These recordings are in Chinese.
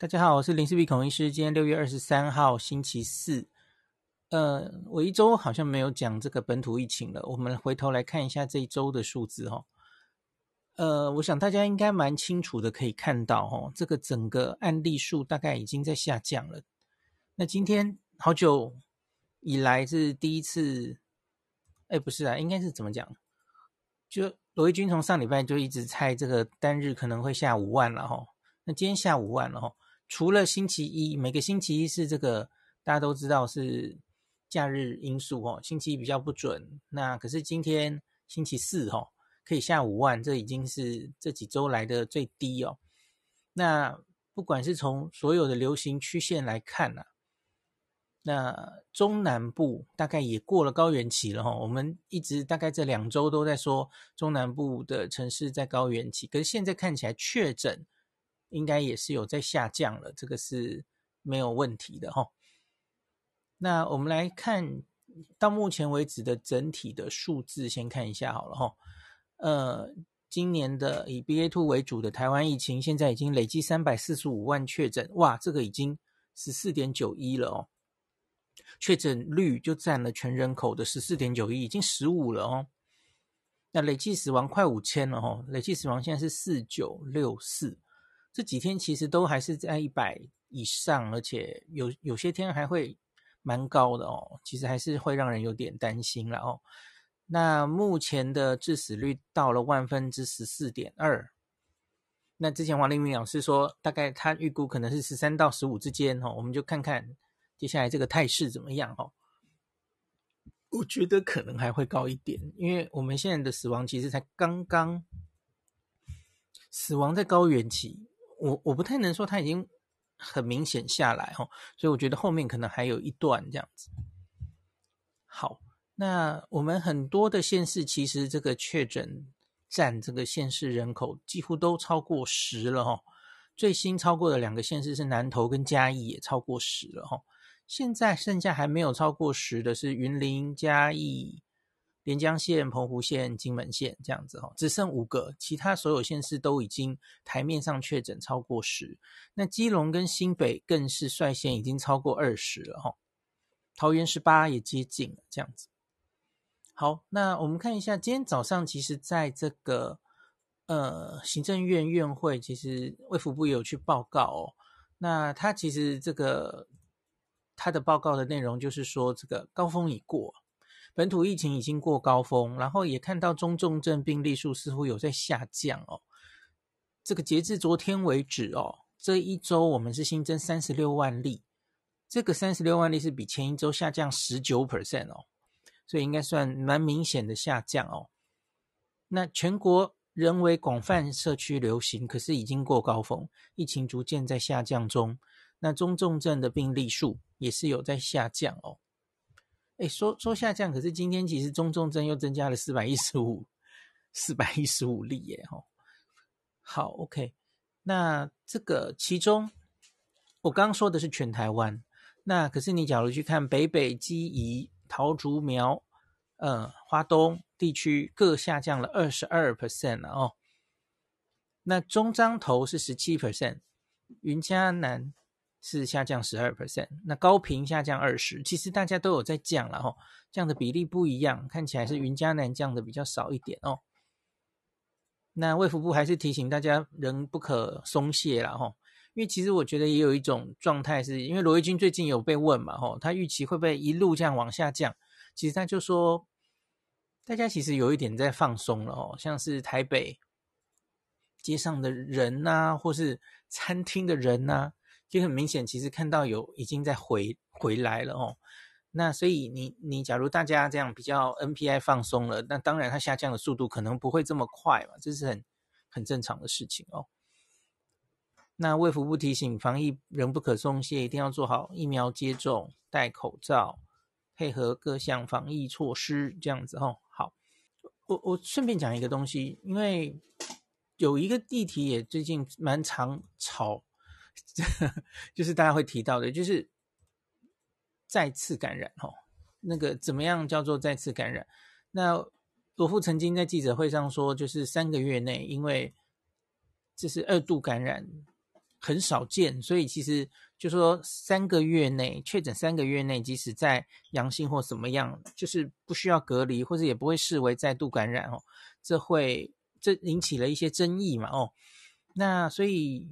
大家好，我是林氏璧孔医师。今天六月二十三号，星期四。呃，我一周好像没有讲这个本土疫情了。我们回头来看一下这一周的数字哈。呃，我想大家应该蛮清楚的，可以看到哈，这个整个案例数大概已经在下降了。那今天好久以来是第一次，哎，不是啊，应该是怎么讲？就罗毅军从上礼拜就一直猜这个单日可能会下五万了哈。那今天下五万了哈。除了星期一，每个星期一是这个大家都知道是假日因素哦，星期一比较不准。那可是今天星期四哦，可以下五万，这已经是这几周来的最低哦。那不管是从所有的流行曲线来看呐，那中南部大概也过了高原期了哈。我们一直大概这两周都在说中南部的城市在高原期，可是现在看起来确诊。应该也是有在下降了，这个是没有问题的哈。那我们来看到目前为止的整体的数字，先看一下好了哈。呃，今年的以 BA.2 为主的台湾疫情，现在已经累计三百四十五万确诊，哇，这个已经十四点九一了哦。确诊率就占了全人口的十四点九一，已经十五了哦。那累计死亡快五千了哦，累计死亡现在是四九六四。这几天其实都还是在一百以上，而且有有些天还会蛮高的哦。其实还是会让人有点担心了哦。那目前的致死率到了万分之十四点二。那之前王立明老师说，大概他预估可能是十三到十五之间哦。我们就看看接下来这个态势怎么样哦。我觉得可能还会高一点，因为我们现在的死亡其实才刚刚死亡在高原期。我我不太能说它已经很明显下来哈，所以我觉得后面可能还有一段这样子。好，那我们很多的县市其实这个确诊占这个县市人口几乎都超过十了哈。最新超过的两个县市是南投跟嘉义，也超过十了哈。现在剩下还没有超过十的是云林、嘉义。连江县、澎湖县、金门县这样子哈，只剩五个，其他所有县市都已经台面上确诊超过十。那基隆跟新北更是率先已经超过二十了哈，桃园十八也接近了这样子。好，那我们看一下今天早上，其实在这个呃行政院院会，其实卫福部也有去报告哦。那他其实这个他的报告的内容就是说，这个高峰已过。本土疫情已经过高峰，然后也看到中重症病例数似乎有在下降哦。这个截至昨天为止哦，这一周我们是新增三十六万例，这个三十六万例是比前一周下降十九 percent 哦，所以应该算蛮明显的下降哦。那全国仍为广泛社区流行，可是已经过高峰，疫情逐渐在下降中。那中重症的病例数也是有在下降哦。哎，说说下降，可是今天其实中重症又增加了四百一十五，四百一十五例耶，吼。好，OK，那这个其中，我刚说的是全台湾，那可是你假如去看北北基宜桃竹苗，呃，花东地区各下降了二十二 percent 了哦。那中彰投是十七 percent，云嘉南。是下降十二 percent，那高频下降二十，其实大家都有在降了哈，降的比例不一样，看起来是云嘉南降的比较少一点哦。那卫福部还是提醒大家，人不可松懈了哈，因为其实我觉得也有一种状态，是因为罗毅军最近有被问嘛哈，他预期会不会一路这样往下降？其实他就说，大家其实有一点在放松了哦，像是台北街上的人呐、啊，或是餐厅的人呐、啊。就很明显，其实看到有已经在回回来了哦。那所以你你假如大家这样比较 NPI 放松了，那当然它下降的速度可能不会这么快嘛，这是很很正常的事情哦。那卫福部提醒，防疫仍不可松懈，一定要做好疫苗接种、戴口罩、配合各项防疫措施，这样子哦。好，我我顺便讲一个东西，因为有一个议题也最近蛮常吵。就是大家会提到的，就是再次感染哦。那个怎么样叫做再次感染？那罗富曾经在记者会上说，就是三个月内，因为这是二度感染，很少见，所以其实就说三个月内确诊，三个月内即使在阳性或怎么样，就是不需要隔离，或者也不会视为再度感染哦。这会这引起了一些争议嘛？哦，那所以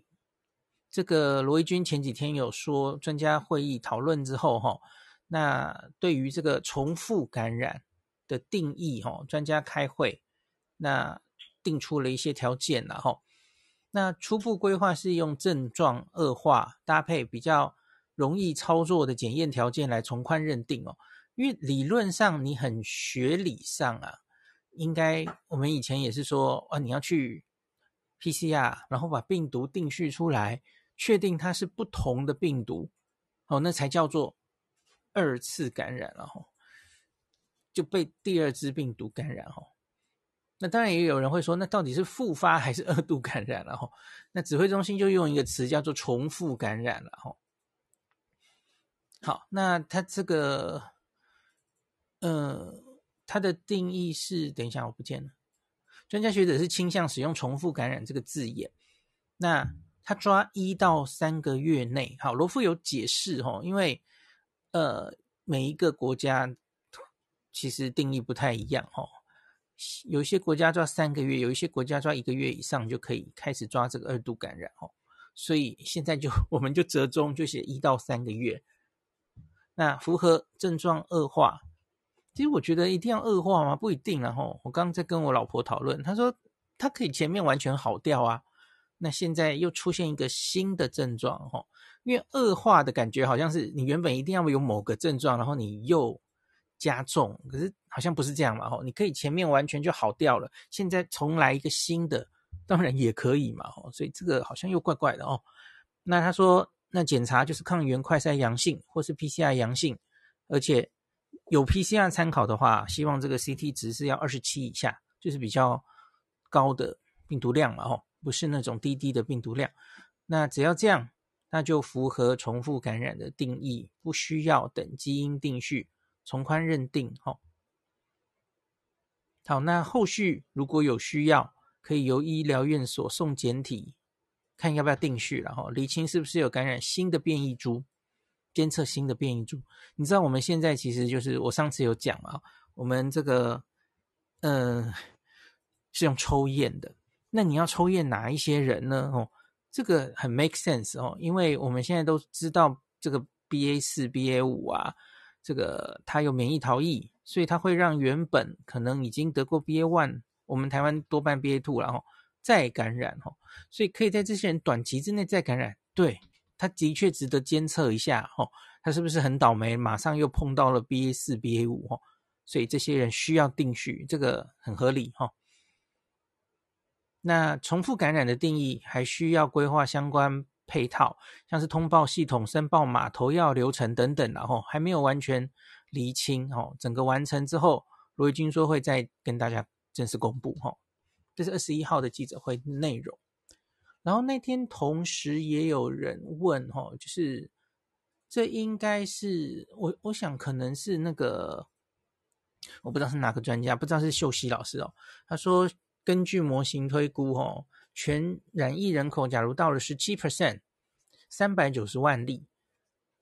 这个罗一钧前几天有说，专家会议讨论之后哈，那对于这个重复感染的定义哈，专家开会那定出了一些条件了哈。那初步规划是用症状恶化搭配比较容易操作的检验条件来从宽认定哦，因为理论上你很学理上啊，应该我们以前也是说啊，你要去 PCR，然后把病毒定序出来，确定它是不同的病毒，哦，那才叫做二次感染了哈，就被第二支病毒感染哈。那当然也有人会说，那到底是复发还是二度感染了哈？那指挥中心就用一个词叫做重复感染了哈。好，那它这个，呃，它的定义是，等一下我不见了，专家学者是倾向使用重复感染这个字眼。那他抓一到三个月内，好，罗副有解释哈，因为呃每一个国家其实定义不太一样哦。有些国家抓三个月，有一些国家抓一个月以上就可以开始抓这个二度感染哦。所以现在就 我们就折中，就写一到三个月。那符合症状恶化，其实我觉得一定要恶化吗？不一定。然后我刚刚在跟我老婆讨论，她说她可以前面完全好掉啊。那现在又出现一个新的症状哈，因为恶化的感觉好像是你原本一定要有某个症状，然后你又。加重，可是好像不是这样嘛吼，你可以前面完全就好掉了，现在重来一个新的，当然也可以嘛吼，所以这个好像又怪怪的哦。那他说，那检查就是抗原快筛阳性或是 PCR 阳性，而且有 PCR 参考的话，希望这个 CT 值是要二十七以下，就是比较高的病毒量嘛吼，不是那种低低的病毒量。那只要这样，那就符合重复感染的定义，不需要等基因定序。从宽认定，吼，好，那后续如果有需要，可以由医疗院所送检体，看要不要定序，然后厘清是不是有感染新的变异株，监测新的变异株。你知道我们现在其实就是我上次有讲啊，我们这个，呃，是用抽验的。那你要抽验哪一些人呢？哦，这个很 make sense 哦，因为我们现在都知道这个 BA 四、BA 五啊。这个它有免疫逃逸，所以它会让原本可能已经得过 BA one，我们台湾多半 BA two 然后再感染哦，所以可以在这些人短期之内再感染，对，它的确值得监测一下哦，它是不是很倒霉，马上又碰到了 BA 四、BA 五哦，所以这些人需要定序，这个很合理哈。那重复感染的定义还需要规划相关。配套像是通报系统、申报码、投药流程等等，然后还没有完全厘清哦。整个完成之后，罗一钧说会再跟大家正式公布哈。这是二十一号的记者会内容。然后那天同时也有人问哈，就是这应该是我我想可能是那个我不知道是哪个专家，不知道是秀熙老师哦。他说根据模型推估哦。全染疫人口假如到了十七 percent，三百九十万例，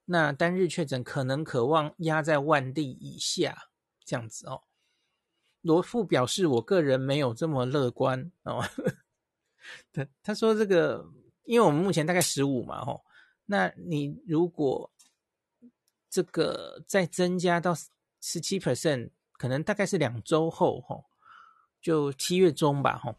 那单日确诊可能渴望压在万例以下，这样子哦。罗副表示，我个人没有这么乐观哦。他他说这个，因为我们目前大概十五嘛，吼，那你如果这个再增加到十七 percent，可能大概是两周后，吼，就七月中吧，哈。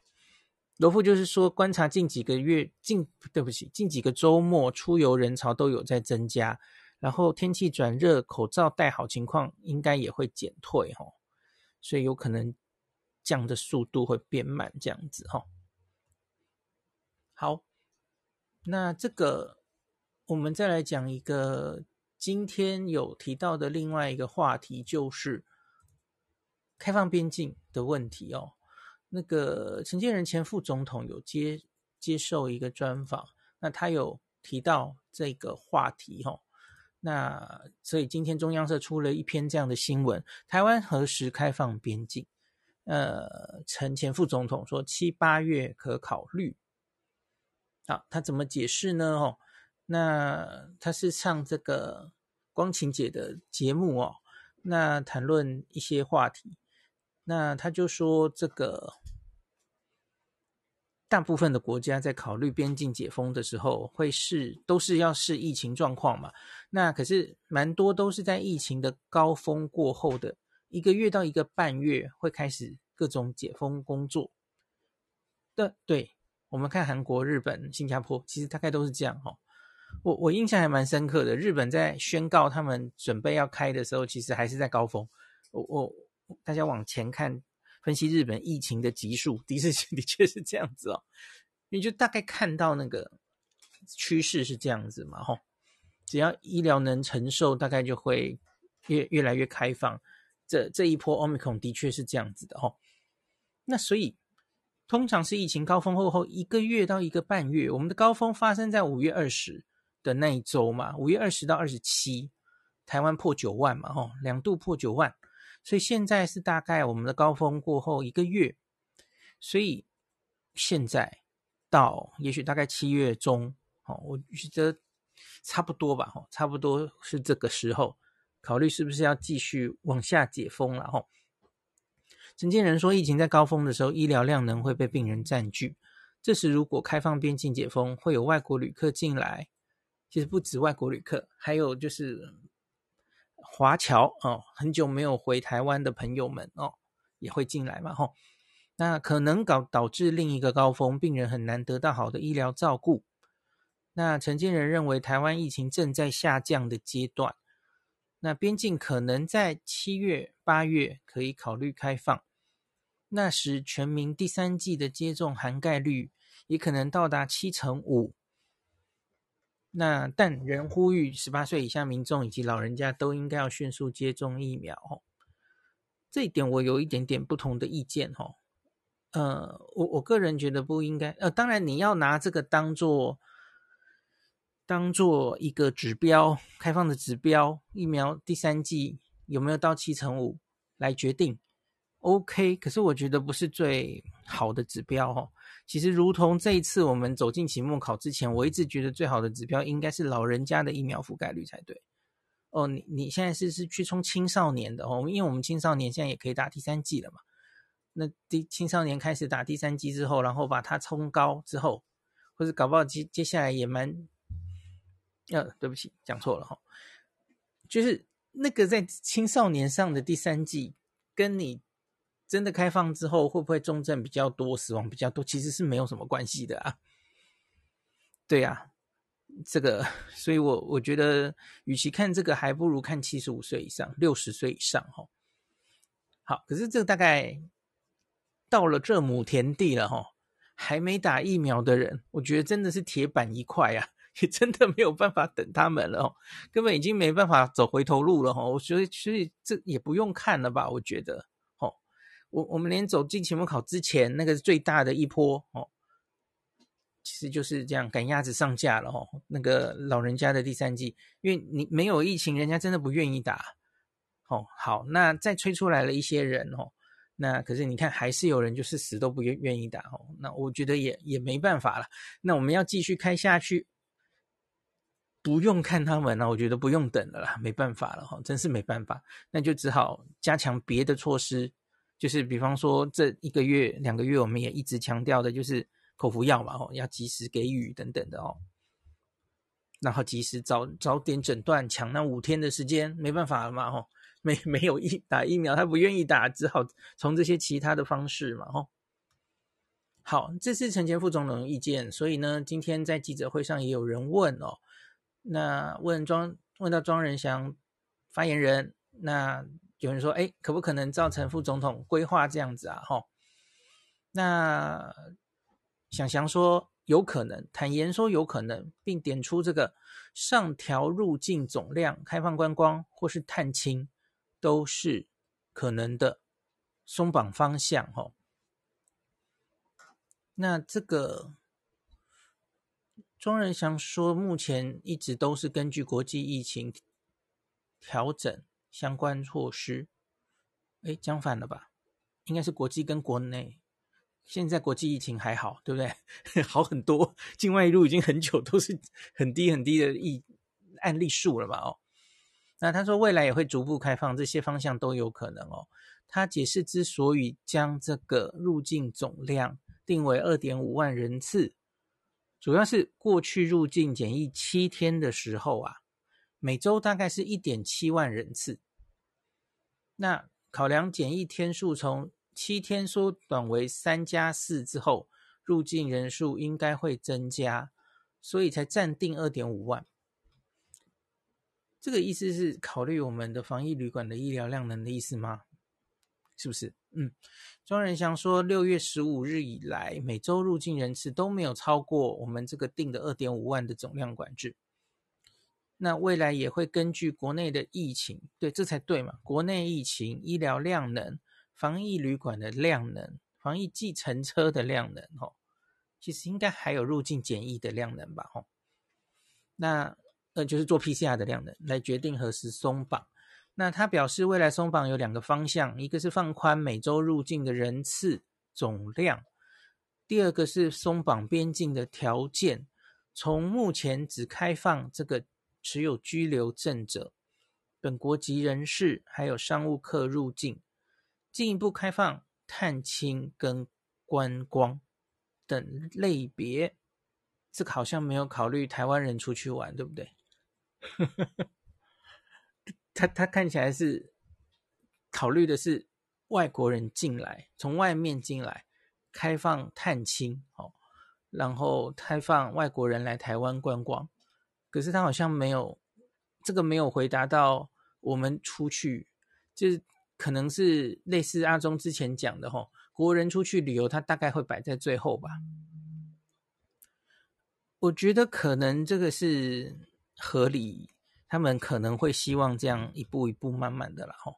罗富就是说，观察近几个月，近对不起，近几个周末出游人潮都有在增加，然后天气转热，口罩戴好情况应该也会减退哈，所以有可能降的速度会变慢，这样子哈。好，那这个我们再来讲一个今天有提到的另外一个话题，就是开放边境的问题哦。那个陈建仁前副总统有接接受一个专访，那他有提到这个话题哈，那所以今天中央社出了一篇这样的新闻：台湾何时开放边境？呃，陈前副总统说七八月可考虑。好，他怎么解释呢？哦，那他是上这个光晴姐的节目哦，那谈论一些话题，那他就说这个。大部分的国家在考虑边境解封的时候，会是都是要视疫情状况嘛。那可是蛮多都是在疫情的高峰过后的一个月到一个半月，会开始各种解封工作。的对，我们看韩国、日本、新加坡，其实大概都是这样哦。我我印象还蛮深刻的，日本在宣告他们准备要开的时候，其实还是在高峰。我我大家往前看。分析日本疫情的级数，的确的确是这样子哦，你就大概看到那个趋势是这样子嘛，吼，只要医疗能承受，大概就会越越来越开放。这这一波 Omicron 的确是这样子的，吼。那所以通常是疫情高峰后后一个月到一个半月，我们的高峰发生在五月二十的那一周嘛，五月二十到二十七，台湾破九万嘛，吼，两度破九万。所以现在是大概我们的高峰过后一个月，所以现在到也许大概七月中，哦，我觉得差不多吧，哦，差不多是这个时候考虑是不是要继续往下解封了，吼。陈建仁说，疫情在高峰的时候，医疗量能会被病人占据，这时如果开放边境解封，会有外国旅客进来，其实不止外国旅客，还有就是。华侨哦，很久没有回台湾的朋友们哦，也会进来嘛吼。那可能搞导致另一个高峰，病人很难得到好的医疗照顾。那陈建仁认为，台湾疫情正在下降的阶段，那边境可能在七月、八月可以考虑开放，那时全民第三季的接种涵盖率也可能到达七成五。那但仍呼吁十八岁以下民众以及老人家都应该要迅速接种疫苗哦。这一点我有一点点不同的意见哦。呃，我我个人觉得不应该。呃，当然你要拿这个当做当做一个指标，开放的指标，疫苗第三季有没有到七成五来决定？OK，可是我觉得不是最好的指标哦。其实，如同这一次我们走进期末考之前，我一直觉得最好的指标应该是老人家的疫苗覆盖率才对。哦，你你现在是是去冲青少年的哦，因为我们青少年现在也可以打第三剂了嘛。那第青少年开始打第三剂之后，然后把它冲高之后，或者搞不好接接下来也蛮……呃、对不起，讲错了哈、哦，就是那个在青少年上的第三剂，跟你。真的开放之后，会不会重症比较多、死亡比较多？其实是没有什么关系的啊。对呀、啊，这个，所以我我觉得，与其看这个，还不如看七十五岁以上、六十岁以上哈。好，可是这个大概到了这亩田地了哈，还没打疫苗的人，我觉得真的是铁板一块啊，也真的没有办法等他们了哦，根本已经没办法走回头路了哈。我觉得，所以这也不用看了吧？我觉得。我我们连走进期末考之前，那个最大的一波哦，其实就是这样赶鸭子上架了哦。那个老人家的第三季，因为你没有疫情，人家真的不愿意打哦。好，那再催出来了一些人哦，那可是你看还是有人就是死都不愿愿意打哦。那我觉得也也没办法了。那我们要继续开下去，不用看他们了，我觉得不用等了啦，没办法了哈，真是没办法，那就只好加强别的措施。就是比方说，这一个月、两个月，我们也一直强调的，就是口服药嘛，哦，要及时给予等等的哦，然后及时早早点诊断，抢那五天的时间，没办法了嘛，哦，没没有疫打疫苗，他不愿意打，只好从这些其他的方式嘛，哦，好，这是陈前副总统意见，所以呢，今天在记者会上也有人问哦，那问庄问到庄人祥发言人，那。有人说：“哎，可不可能造成副总统规划这样子啊？”哈，那想想说有可能，坦言说有可能，并点出这个上调入境总量、开放观光或是探亲都是可能的松绑方向。哈，那这个庄人祥说，目前一直都是根据国际疫情调整。相关措施，哎，讲反了吧？应该是国际跟国内，现在国际疫情还好，对不对？好很多，境外移入已经很久都是很低很低的疫案例数了嘛，哦。那他说未来也会逐步开放，这些方向都有可能哦。他解释之所以将这个入境总量定为二点五万人次，主要是过去入境检疫七天的时候啊，每周大概是一点七万人次。那考量检疫天数从七天缩短为三加四之后，入境人数应该会增加，所以才暂定二点五万。这个意思是考虑我们的防疫旅馆的医疗量能的意思吗？是不是？嗯，庄仁祥说，六月十五日以来，每周入境人次都没有超过我们这个定的二点五万的总量管制。那未来也会根据国内的疫情，对，这才对嘛？国内疫情、医疗量能。防疫旅馆的量能，防疫计程车的量能，哦，其实应该还有入境检疫的量能吧，哦，那呃就是做 PCR 的量能来决定何时松绑。那他表示，未来松绑有两个方向，一个是放宽每周入境的人次总量，第二个是松绑边境的条件，从目前只开放这个持有居留证者、本国籍人士还有商务客入境。进一步开放探亲跟观光等类别，这好像没有考虑台湾人出去玩，对不对？他他看起来是考虑的是外国人进来，从外面进来开放探亲，哦，然后开放外国人来台湾观光。可是他好像没有这个没有回答到我们出去就是。可能是类似阿中之前讲的吼，国人出去旅游，他大概会摆在最后吧。我觉得可能这个是合理，他们可能会希望这样一步一步慢慢的了吼。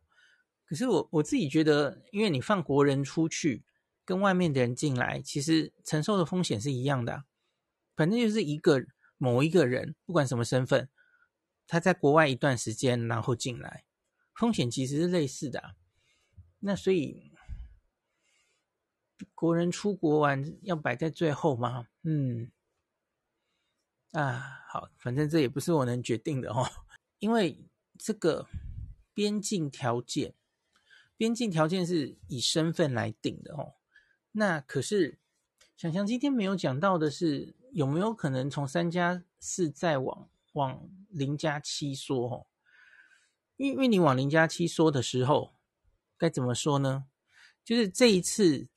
可是我我自己觉得，因为你放国人出去，跟外面的人进来，其实承受的风险是一样的。反正就是一个某一个人，不管什么身份，他在国外一段时间，然后进来。风险其实是类似的啊，那所以国人出国玩要摆在最后吗？嗯，啊，好，反正这也不是我能决定的哦，因为这个边境条件，边境条件是以身份来定的哦。那可是想想今天没有讲到的是，有没有可能从三加四再往往零加七说哦？因为因为你往零加七说的时候，该怎么说呢？就是这一次，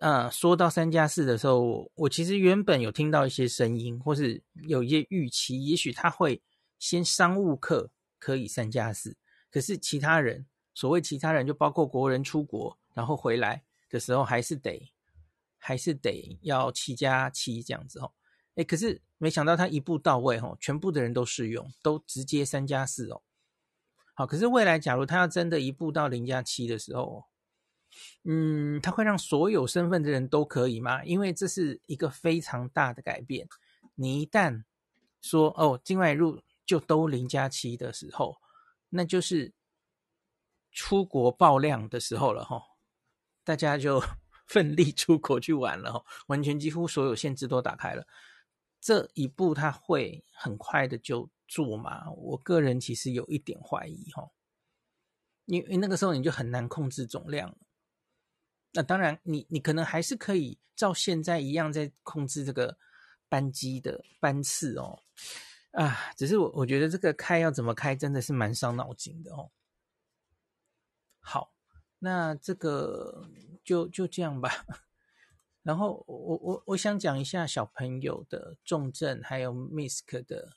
呃，说到三加四的时候，我，我其实原本有听到一些声音，或是有一些预期，也许他会先商务客可以三加四，可是其他人，所谓其他人就包括国人出国然后回来的时候，还是得还是得要七加七这样子哦。诶，可是没想到他一步到位哦，全部的人都适用，都直接三加四哦。好，可是未来假如他要真的一步到零加七的时候，嗯，他会让所有身份的人都可以吗？因为这是一个非常大的改变。你一旦说哦，境外入就都零加七的时候，那就是出国爆量的时候了哈。大家就 奋力出国去玩了哈，完全几乎所有限制都打开了。这一步他会很快的就。做嘛？我个人其实有一点怀疑哈，因为那个时候你就很难控制总量。那当然你，你你可能还是可以照现在一样在控制这个班机的班次哦。啊，只是我我觉得这个开要怎么开，真的是蛮伤脑筋的哦。好，那这个就就这样吧。然后我我我想讲一下小朋友的重症，还有 MISC 的。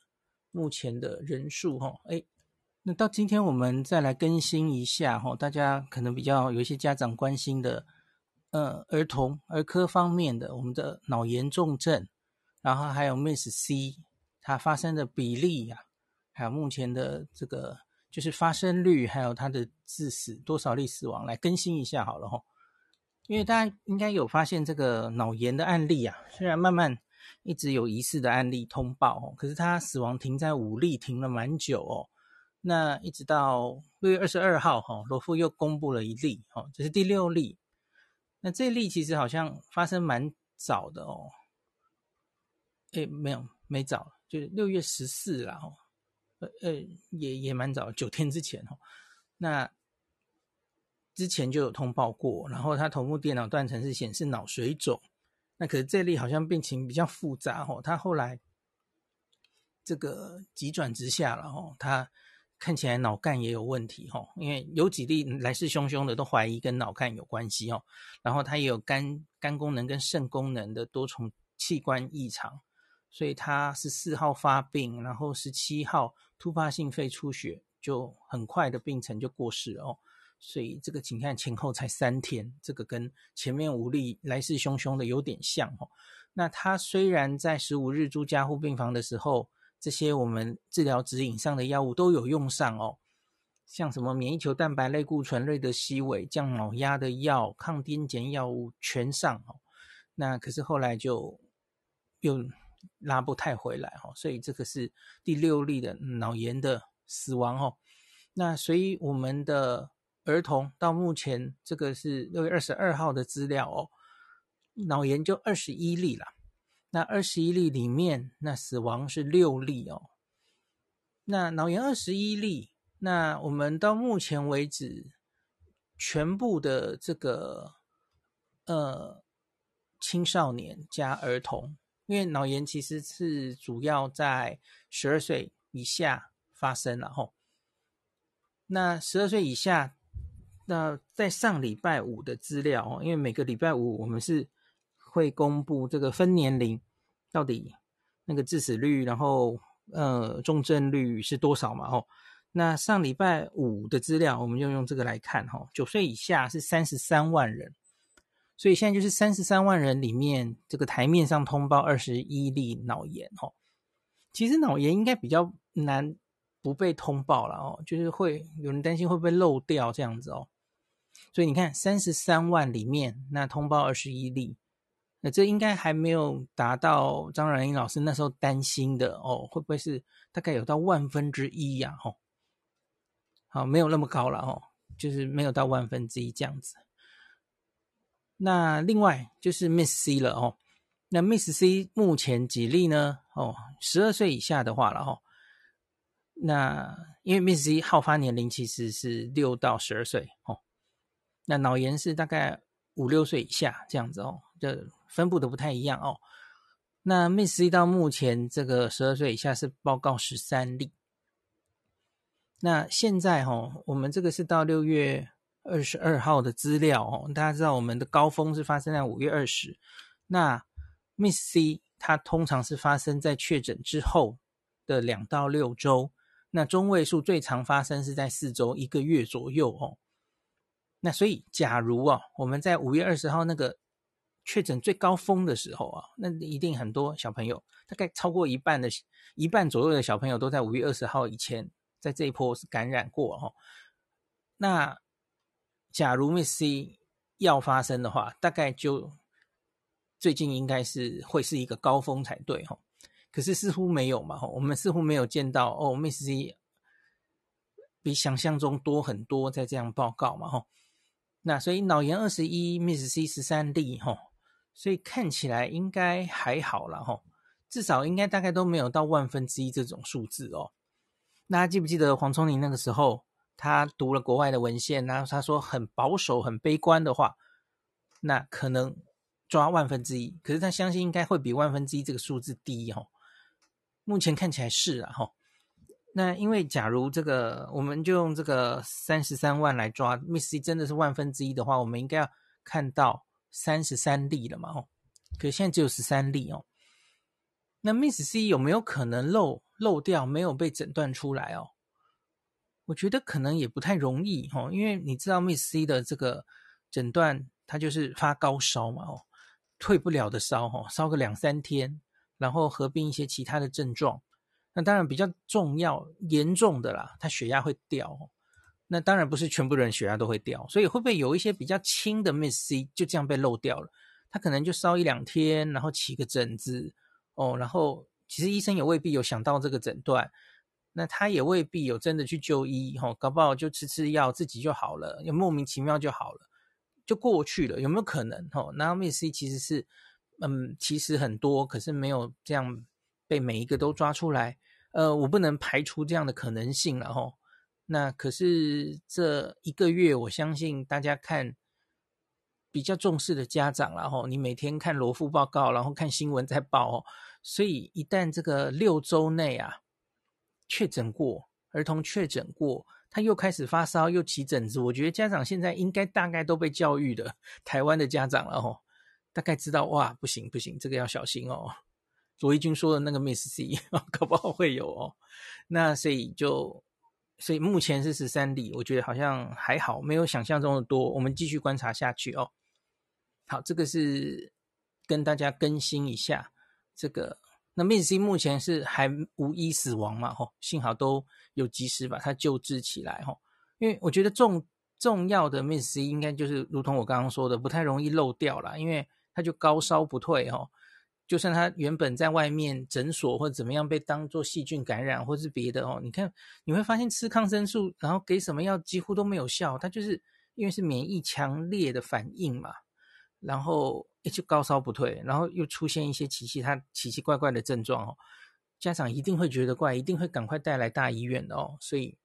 目前的人数，哈，哎，那到今天我们再来更新一下，哈，大家可能比较有一些家长关心的，呃，儿童儿科方面的，我们的脑炎重症，然后还有 MIS-C 它发生的比例呀，还有目前的这个就是发生率，还有它的致死多少例死亡，来更新一下好了，哈，因为大家应该有发现这个脑炎的案例啊，虽然慢慢。一直有疑似的案例通报哦，可是他死亡停在五例，停了蛮久哦。那一直到六月二十二号哈，罗富又公布了一例哦，这是第六例。那这例其实好像发生蛮早的哦。诶，没有，没早，就是六月十四啦，哦，呃呃，也也蛮早，九天之前哦。那之前就有通报过，然后他头部电脑断层是显示脑水肿，那可是这例好像病情比较复杂哦，他后来这个急转直下了哦，他看起来脑干也有问题哦，因为有几例来势汹汹的都怀疑跟脑干有关系哦，然后他也有肝肝功能跟肾功能的多重器官异常。所以他十四号发病，然后十七号突发性肺出血，就很快的病程就过世了哦。所以这个请看前后才三天，这个跟前面五例来势汹汹的有点像哦。那他虽然在十五日住加护病房的时候，这些我们治疗指引上的药物都有用上哦，像什么免疫球蛋白类固醇、瑞德西韦、降脑压的药、抗癫痫药物全上哦。那可是后来就又。拉不太回来哈，所以这个是第六例的脑炎的死亡哦。那所以我们的儿童到目前这个是六月二十二号的资料哦，脑炎就二十一例了。那二十一例里面，那死亡是六例哦。那脑炎二十一例，那我们到目前为止全部的这个呃青少年加儿童。因为脑炎其实是主要在十二岁以下发生了吼，那十二岁以下，那在上礼拜五的资料哦，因为每个礼拜五我们是会公布这个分年龄到底那个致死率，然后呃重症率是多少嘛哦，那上礼拜五的资料我们就用这个来看哈，九岁以下是三十三万人。所以现在就是三十三万人里面，这个台面上通报二十一例脑炎哦。其实脑炎应该比较难不被通报了哦，就是会有人担心会不会漏掉这样子哦。所以你看三十三万里面，那通报二十一例，那这应该还没有达到张阮英老师那时候担心的哦，会不会是大概有到万分之一呀？哦，好，没有那么高了哦，就是没有到万分之一这样子。那另外就是 Miss C 了哦，那 Miss C 目前几例呢？哦，十二岁以下的话了哦。那因为 Miss C 好发年龄其实是六到十二岁哦，那脑炎是大概五六岁以下这样子哦，这分布的不太一样哦。那 Miss C 到目前这个十二岁以下是报告十三例。那现在哈、哦，我们这个是到六月。二十二号的资料哦，大家知道我们的高峰是发生在五月二十，那 Miss C 它通常是发生在确诊之后的两到六周，那中位数最常发生是在四周一个月左右哦。那所以假如啊，我们在五月二十号那个确诊最高峰的时候啊，那一定很多小朋友，大概超过一半的一半左右的小朋友都在五月二十号以前在这一波是感染过哦。那假如 Miss C 要发生的话，大概就最近应该是会是一个高峰才对哈。可是似乎没有嘛，我们似乎没有见到哦，Miss C 比想象中多很多在这样报告嘛哈。那所以脑炎二十一，Miss C 十三例哈，所以看起来应该还好了哈，至少应该大概都没有到万分之一这种数字哦。那大家记不记得黄聪林那个时候？他读了国外的文献，然后他说很保守、很悲观的话，那可能抓万分之一。可是他相信应该会比万分之一这个数字低哦。目前看起来是啊哈。那因为假如这个，我们就用这个三十三万来抓，Miss C 真的是万分之一的话，我们应该要看到三十三例了嘛？哦，可是现在只有十三例哦。那 Miss C 有没有可能漏漏掉，没有被诊断出来哦？我觉得可能也不太容易哦，因为你知道 Miss C 的这个诊断，它就是发高烧嘛，哦，退不了的烧，哦，烧个两三天，然后合并一些其他的症状。那当然比较重要、严重的啦，他血压会掉。那当然不是全部人血压都会掉，所以会不会有一些比较轻的 Miss C 就这样被漏掉了？他可能就烧一两天，然后起个疹子哦，然后其实医生也未必有想到这个诊断。那他也未必有真的去就医，吼，搞不好就吃吃药自己就好了，又莫名其妙就好了，就过去了，有没有可能？哦，那 Miss C 其实是，嗯，其实很多，可是没有这样被每一个都抓出来。呃，我不能排除这样的可能性了，吼。那可是这一个月，我相信大家看比较重视的家长，然后你每天看罗富报告，然后看新闻在报哦。所以一旦这个六周内啊确诊过儿童确诊过，他又开始发烧又起疹子，我觉得家长现在应该大概都被教育的 台湾的家长了哦，大概知道哇，不行不行，这个要小心哦。卓一军说的那个 Miss C，搞不好会有哦。那所以就。所以目前是十三例，我觉得好像还好，没有想象中的多。我们继续观察下去哦。好，这个是跟大家更新一下这个。那 Miss C 目前是还无一死亡嘛？吼，幸好都有及时把它救治起来吼。因为我觉得重重要的 Miss C 应该就是如同我刚刚说的，不太容易漏掉啦，因为它就高烧不退吼。就算他原本在外面诊所或者怎么样被当作细菌感染或是别的哦，你看你会发现吃抗生素，然后给什么药几乎都没有效，他就是因为是免疫强烈的反应嘛，然后一直高烧不退，然后又出现一些奇奇他奇奇怪怪的症状哦，家长一定会觉得怪，一定会赶快带来大医院的哦，所以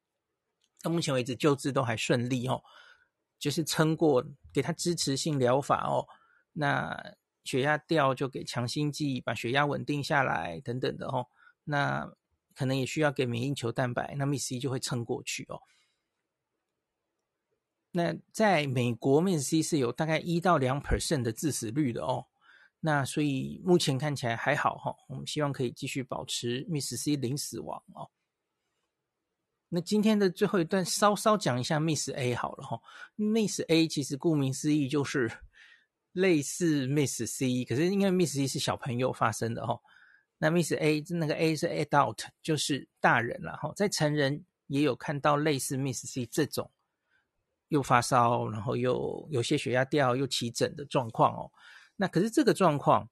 到目前为止救治都还顺利哦，就是撑过给他支持性疗法哦，那。血压掉就给强心剂，把血压稳定下来等等的哦。那可能也需要给免疫球蛋白，那 Miss C 就会撑过去哦。那在美国，Miss C 是有大概一到两 percent 的致死率的哦。那所以目前看起来还好哈、哦，我们希望可以继续保持 Miss C 零死亡哦。那今天的最后一段稍稍讲一下 Miss A 好了哈、哦。Miss A 其实顾名思义就是。类似 Miss C，可是因为 Miss C 是小朋友发生的哦。那 Miss A 那个 A 是 adult，就是大人了哈。在成人也有看到类似 Miss C 这种又发烧，然后又有些血压掉，又起疹的状况哦。那可是这个状况，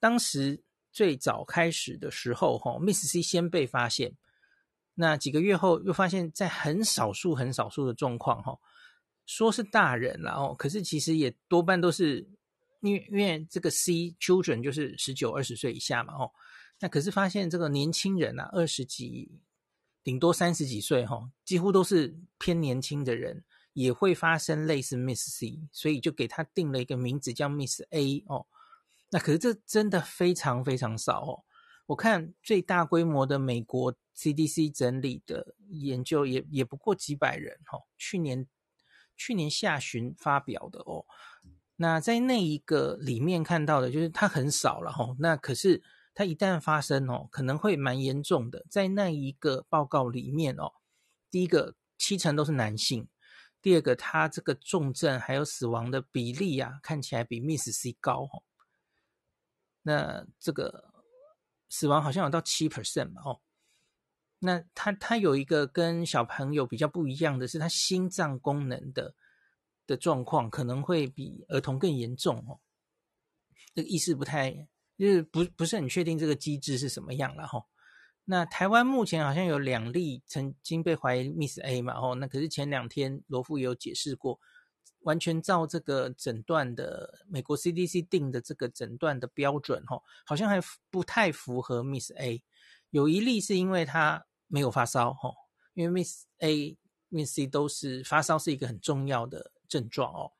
当时最早开始的时候哈，Miss C 先被发现，那几个月后又发现，在很少数很少数的状况哈，说是大人然后，可是其实也多半都是。因为因为这个 C children 就是十九二十岁以下嘛，哦，那可是发现这个年轻人啊，二十几，顶多三十几岁，哈，几乎都是偏年轻的人，也会发生类似 Miss C，所以就给他定了一个名字叫 Miss A 哦。那可是这真的非常非常少哦。我看最大规模的美国 CDC 整理的研究也也不过几百人，哈，去年去年下旬发表的哦。那在那一个里面看到的，就是它很少了吼。那可是它一旦发生哦，可能会蛮严重的。在那一个报告里面哦，第一个七成都是男性，第二个它这个重症还有死亡的比例啊，看起来比 Miss C 高哦。那这个死亡好像有到七 percent 吧哦。那它它有一个跟小朋友比较不一样的是，它心脏功能的。的状况可能会比儿童更严重哦，这个意识不太，就是不不是很确定这个机制是什么样了哈。那台湾目前好像有两例曾经被怀疑 Miss A 嘛，哦，那可是前两天罗富也有解释过，完全照这个诊断的美国 CDC 定的这个诊断的标准哈，好像还不太符合 Miss A。有一例是因为他没有发烧哈，因为 Miss A、Miss C 都是发烧是一个很重要的。症状哦，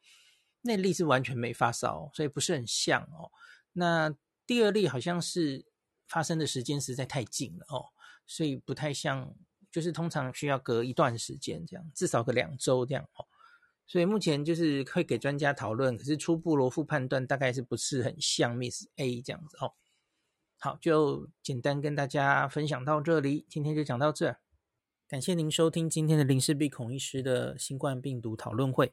那例是完全没发烧，所以不是很像哦。那第二例好像是发生的时间实在太近了哦，所以不太像，就是通常需要隔一段时间这样，至少隔两周这样哦。所以目前就是会给专家讨论，可是初步罗富判断大概是不是很像 Miss A 这样子哦。好，就简单跟大家分享到这里，今天就讲到这。感谢您收听今天的林氏璧孔医师的新冠病毒讨论会。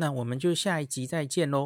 那我们就下一集再见喽。